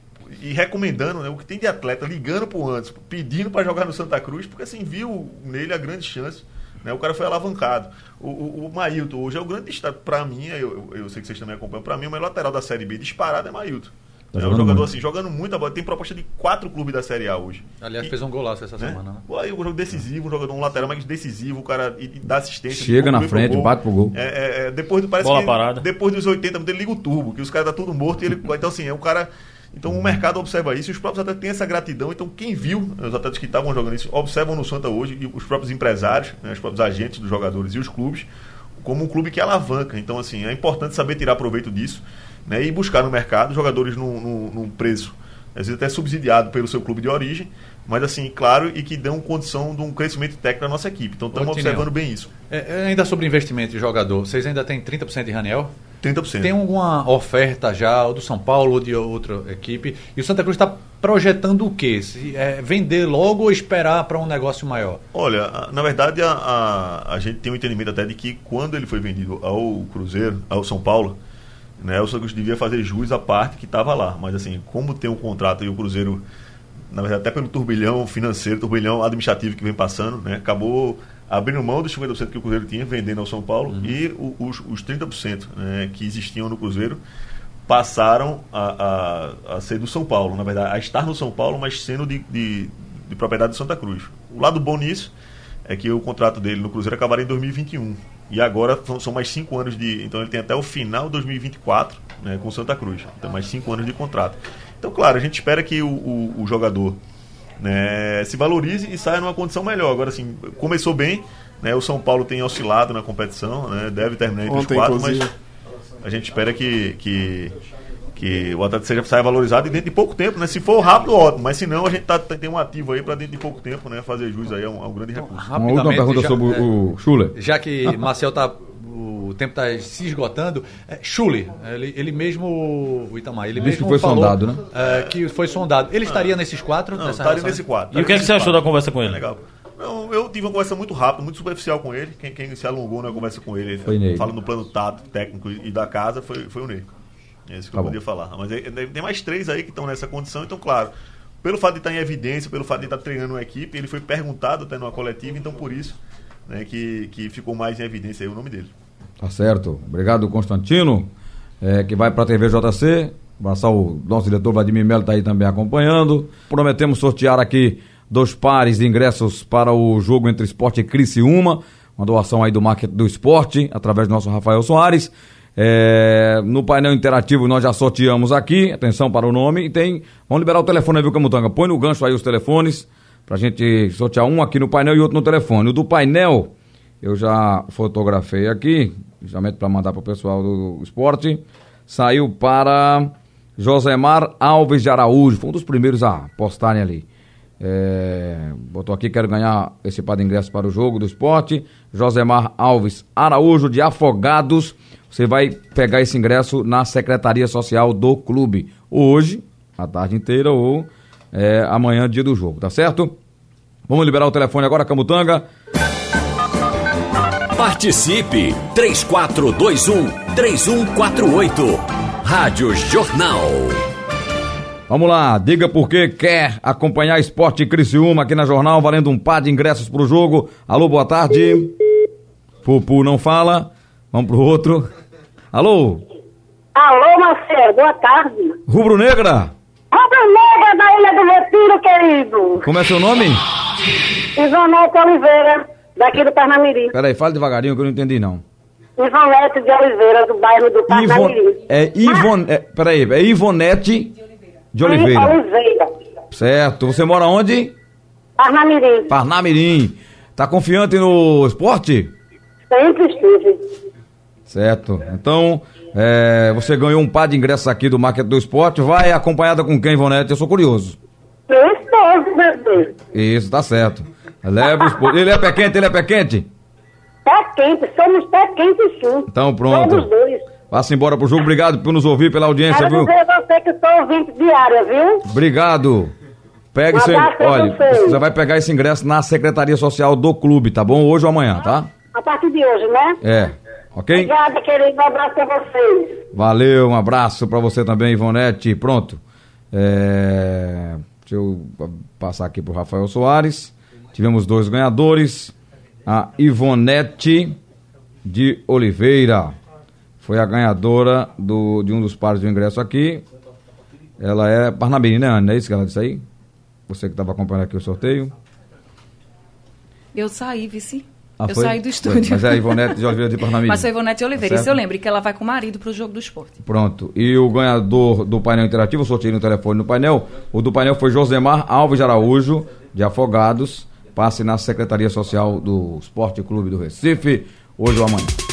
I: e recomendando né, o que tem de atleta ligando pro Anderson, pedindo para jogar no Santa Cruz, porque assim, viu nele a grande chance. Né, o cara foi alavancado. O, o, o Mailton hoje é o grande destaque. Para mim, eu, eu, eu sei que vocês também acompanham, para mim, o melhor lateral da Série B disparado é Mailton.
C: Tá
I: é um jogador
C: muito.
I: assim, jogando muita bola. Tem proposta de quatro clubes da Série A hoje.
F: Aliás,
I: E-
F: fez um golaço essa
I: né?
F: semana, né?
I: Pô, aí um jogo decisivo, um jogador, um lateral mais decisivo, o cara e, e dá assistência.
C: Chega na
I: pro
C: frente, bate pro gol.
I: É, é, é, depois do, parece
D: Bola
I: que
D: parada.
I: depois dos 80 minutos ele liga o turbo, que os caras tá tudo morto e ele. Então, assim, é um cara. Então o mercado observa isso e os próprios atletas têm essa gratidão. Então, quem viu, os atletas que estavam jogando isso, observam no Santa hoje, e os próprios empresários, né, os próprios agentes dos jogadores e os clubes, como um clube que alavanca. Então, assim, é importante saber tirar proveito disso né, e buscar no mercado jogadores num, num, num preço, às vezes até subsidiado pelo seu clube de origem, mas assim, claro, e que dão condição de um crescimento técnico da nossa equipe. Então, estamos observando bem isso.
F: É, é, ainda sobre investimento de jogador, vocês ainda têm 30% de Raniel?
I: 30%.
F: Tem alguma oferta já, ou do São Paulo ou de outra equipe? E o Santa Cruz está projetando o quê? Se, é, vender logo ou esperar para um negócio maior?
I: Olha, na verdade a, a, a gente tem um entendimento até de que quando ele foi vendido ao Cruzeiro, ao São Paulo, né, o Santos devia fazer jus à parte que estava lá. Mas assim, como tem um contrato e o Cruzeiro, na verdade até pelo turbilhão financeiro, turbilhão administrativo que vem passando, né, acabou abrindo mão dos 50% que o Cruzeiro tinha, vendendo ao São Paulo, e o- os, os 30% né, que existiam no Cruzeiro passaram a, a, a ser do São Paulo, na verdade, a estar no São Paulo, mas sendo de, de, de propriedade de Santa Cruz. O lado bom nisso é que o contrato dele no Cruzeiro acabará em 2021. E agora são, mais cinco anos de. Então ele tem até o final de 2024 né, com o Santa Cruz. Então mais cinco anos de contrato. Então, claro, a gente espera que o, o, o jogador né, se valorize e saia numa condição melhor. Agora, assim, começou bem. Né, o São Paulo tem oscilado na competição, né, deve terminar entre
G: Ontem,
I: os quatro, mas
G: inclusive.
I: a gente espera que, que, que o atleta seja, saia valorizado e dentro de pouco tempo, né? Se for rápido, ótimo. Mas se não, a gente tá, tem um ativo aí para dentro de pouco tempo, né? Fazer jus aí é um, é um grande recurso.
C: Uma última pergunta
F: já-
C: sobre
F: é,
C: o, Schuller.
F: Já que Marcel tá. O tempo está se esgotando. É, Schulli, ele, ele mesmo. O Itamar, ele mesmo
C: que foi
F: falou,
C: sondado, né?
F: é, que foi sondado. Ele estaria nesses quatro?
I: Não, estaria
F: relação,
I: nesse
F: né?
I: quadro.
D: E o que é que você achou da conversa com
I: É
D: ele?
I: legal. Não, eu tive uma conversa muito rápida, muito superficial com ele. Quem, quem se alongou na conversa com ele,
C: Foi
I: falando no plano tático, técnico e da casa, foi, foi o Ney. É isso que
C: Tá
I: eu
C: bom.
I: podia falar. Mas é- é- tem mais três aí que estão nessa condição, então, claro. Pelo fato de estar em evidência, pelo fato de estar treinando uma equipe, ele foi perguntado até numa coletiva, então por isso né, que, que ficou mais em evidência aí o nome dele.
C: Tá certo. Obrigado, Constantino, é, que vai para a TV JC. Abraçar o nosso diretor Vladimir Melo, está aí também acompanhando. Prometemos sortear aqui dois pares de ingressos para o jogo entre Esporte e Criciúma. Uma doação aí do marketing do esporte, através do nosso Rafael Soares. É, no painel interativo nós já sorteamos aqui. Atenção para o nome. E tem. Vamos liberar o telefone aí, viu, Camutanga? Põe no gancho aí os telefones. Pra gente sortear um aqui no painel e outro no telefone. O do painel. Eu já fotografei aqui, justamente para mandar para o pessoal do esporte. Saiu para Josemar Alves de Araújo, foi um dos primeiros a postarem ali. É, botou aqui, quero ganhar esse par de ingressos para o jogo do esporte. Josemar Alves Araújo de Afogados. Você vai pegar esse ingresso na Secretaria Social do clube. Hoje, a tarde inteira, ou é, amanhã, dia do jogo, tá certo? Vamos liberar o telefone agora, Camutanga.
A: Participe 3421 3148. Rádio Jornal.
C: Vamos lá, diga por que quer acompanhar Esporte Criciúma aqui na Jornal, valendo um par de ingressos pro jogo. Alô, boa tarde. Pupu não fala. Vamos pro outro. Alô,
J: Alô, Marcelo, boa tarde.
C: Rubro Negra.
J: Rubro Negra da Ilha do Retiro, querido.
C: Como é seu nome?
J: Ivonete Oliveira, daqui do Parnamirim.
C: Peraí, fala devagarinho que eu não entendi não.
J: Ivonete de Oliveira, do bairro do
C: Ivon...
J: Parnamirim.
C: É Ivon... É, peraí, é Ivonete de Oliveira.
J: Oliveira.
C: Certo. Você mora onde?
J: Parnamirim.
C: Parnamirim. Tá confiante no esporte?
J: Sempre estive.
C: Certo. Então, é, você ganhou um par de ingressos aqui do Market do Esporte. Vai acompanhada com quem, Ivonete? Eu sou curioso.
J: Meu esposo, bebê.
C: Isso, tá certo. Leva o esposo. Ele é pé quente, ele é pé quente?
J: Pé quente, somos pé quente sim.
C: Então, pronto.
J: Somos dois.
C: Vá-se embora pro jogo. Obrigado por nos ouvir, pela audiência,
J: Quero
C: viu?
J: dizer a você que sou ouvinte diária, viu?
C: Obrigado. Pegue
J: Um pra
C: Olha, você vai pegar esse ingresso na Secretaria Social do clube, tá bom? Hoje ou amanhã, tá?
J: A partir de hoje, né?
C: É. Ok?
J: Obrigada, querido. Um abraço pra vocês.
C: Valeu, um abraço pra você também, Ivonete. Pronto. É, Deixa eu passar aqui pro Rafael Soares. Tivemos dois ganhadores. A Ivonete de Oliveira foi a ganhadora do, de um dos pares do ingresso aqui. Ela é Parnamirim, né, Ana? Não é isso que ela disse aí? Você que estava acompanhando aqui o sorteio.
K: Eu saí, vice.
C: Ah,
K: eu
C: foi?
K: saí do
C: Foi.
K: estúdio.
C: Mas é a Ivonete de Oliveira de Parnamirim.
K: Mas foi Ivonete Oliveira.
C: Certo?
K: Isso eu lembro, que ela vai com o marido pro jogo do esporte.
C: Pronto. E o ganhador do painel interativo, sorteio no telefone no painel. O do painel foi Josemar Alves de Araújo, de Afogados. Passe na Secretaria Social do Esporte Clube do Recife, hoje ou amanhã.